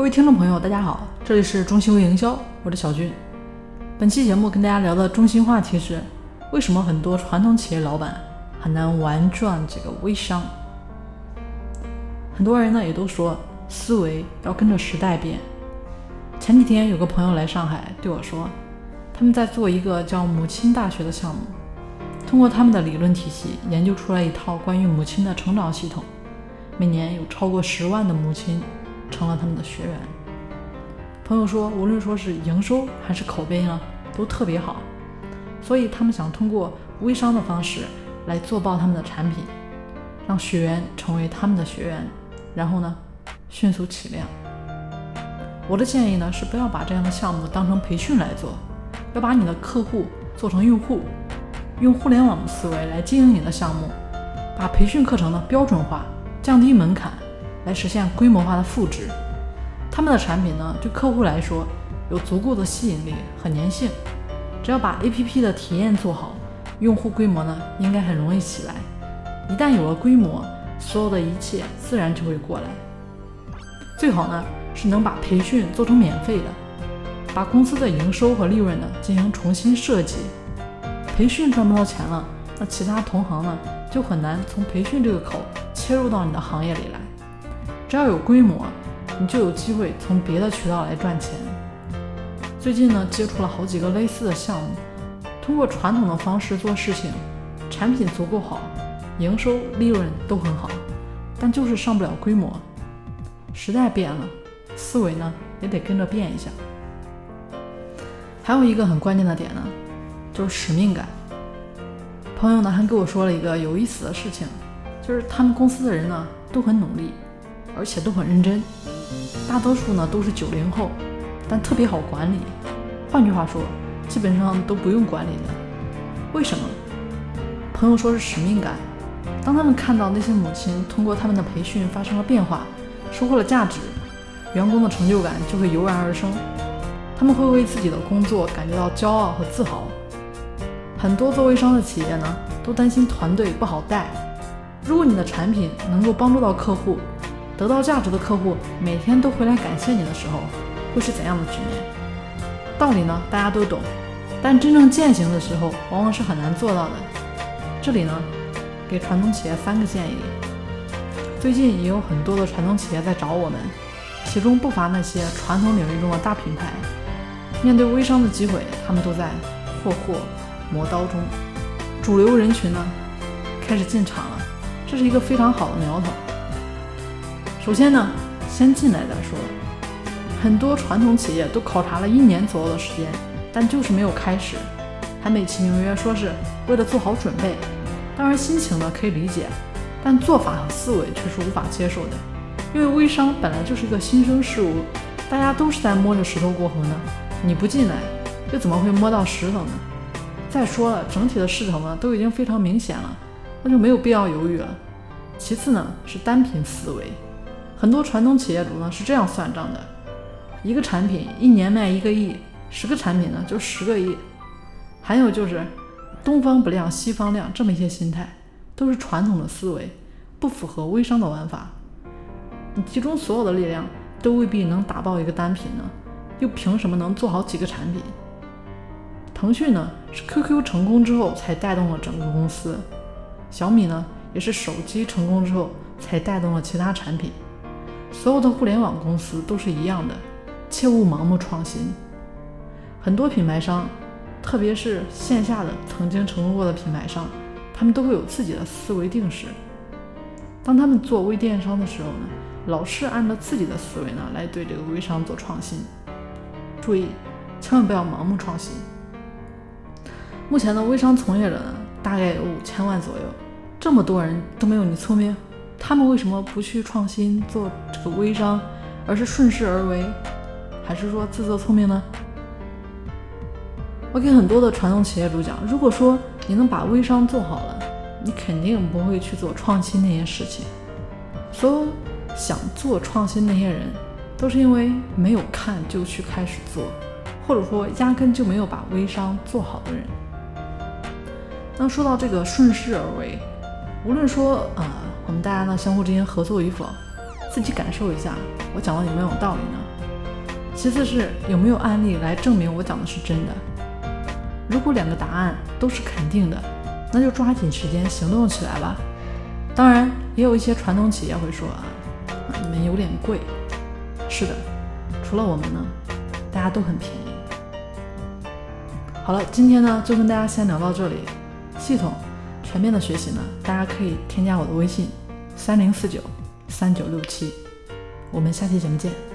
各位听众朋友，大家好，这里是中心微营销，我是小军。本期节目跟大家聊的中心话题是：为什么很多传统企业老板很难玩转这个微商？很多人呢也都说思维要跟着时代变。前几天有个朋友来上海对我说，他们在做一个叫母亲大学的项目，通过他们的理论体系研究出来一套关于母亲的成长系统，每年有超过十万的母亲。成了他们的学员。朋友说，无论说是营收还是口碑呢，都特别好，所以他们想通过微商的方式来做爆他们的产品，让学员成为他们的学员，然后呢，迅速起量。我的建议呢是不要把这样的项目当成培训来做，要把你的客户做成用户，用互联网的思维来经营你的项目，把培训课程呢标准化，降低门槛。来实现规模化的复制，他们的产品呢，对客户来说有足够的吸引力和粘性。只要把 APP 的体验做好，用户规模呢应该很容易起来。一旦有了规模，所有的一切自然就会过来。最好呢是能把培训做成免费的，把公司的营收和利润呢进行重新设计。培训赚不到钱了，那其他同行呢就很难从培训这个口切入到你的行业里来。只要有规模，你就有机会从别的渠道来赚钱。最近呢，接触了好几个类似的项目，通过传统的方式做事情，产品足够好，营收利润都很好，但就是上不了规模。时代变了，思维呢也得跟着变一下。还有一个很关键的点呢，就是使命感。朋友呢还跟我说了一个有意思的事情，就是他们公司的人呢都很努力。而且都很认真，大多数呢都是九零后，但特别好管理。换句话说，基本上都不用管理的。为什么？朋友说是使命感。当他们看到那些母亲通过他们的培训发生了变化，收获了价值，员工的成就感就会油然而生。他们会为自己的工作感觉到骄傲和自豪。很多做微商的企业呢，都担心团队不好带。如果你的产品能够帮助到客户，得到价值的客户每天都回来感谢你的时候，会是怎样的局面？道理呢，大家都懂，但真正践行的时候，往往是很难做到的。这里呢，给传统企业三个建议。最近也有很多的传统企业在找我们，其中不乏那些传统领域中的大品牌。面对微商的机会，他们都在霍霍磨刀中。主流人群呢，开始进场了，这是一个非常好的苗头。首先呢，先进来再说。很多传统企业都考察了一年左右的时间，但就是没有开始，还美其名曰说是为了做好准备。当然，心情呢可以理解，但做法和思维却是无法接受的。因为微商本来就是一个新生事物，大家都是在摸着石头过河呢。你不进来，又怎么会摸到石头呢？再说了，整体的势头呢都已经非常明显了，那就没有必要犹豫了。其次呢，是单品思维。很多传统企业主呢是这样算账的：一个产品一年卖一个亿，十个产品呢就十个亿。还有就是东方不亮西方亮这么一些心态，都是传统的思维，不符合微商的玩法。你集中所有的力量都未必能打爆一个单品呢，又凭什么能做好几个产品？腾讯呢是 QQ 成功之后才带动了整个公司，小米呢也是手机成功之后才带动了其他产品。所有的互联网公司都是一样的，切勿盲目创新。很多品牌商，特别是线下的曾经成功过的品牌商，他们都会有自己的思维定式。当他们做微电商的时候呢，老是按照自己的思维呢来对这个微商做创新。注意，千万不要盲目创新。目前的微商从业者呢，大概有五千万左右，这么多人都没有你聪明。他们为什么不去创新做这个微商，而是顺势而为，还是说自作聪明呢？我给很多的传统企业主讲，如果说你能把微商做好了，你肯定不会去做创新那些事情。所有想做创新那些人，都是因为没有看就去开始做，或者说压根就没有把微商做好的人。那说到这个顺势而为，无论说啊。我们大家呢，相互之间合作与否，自己感受一下，我讲的有没有道理呢？其次是有没有案例来证明我讲的是真的？如果两个答案都是肯定的，那就抓紧时间行动起来吧。当然，也有一些传统企业会说啊，你们有点贵。是的，除了我们呢，大家都很便宜。好了，今天呢就跟大家先聊到这里。系统全面的学习呢，大家可以添加我的微信三零四九三九六七。我们下期节目见。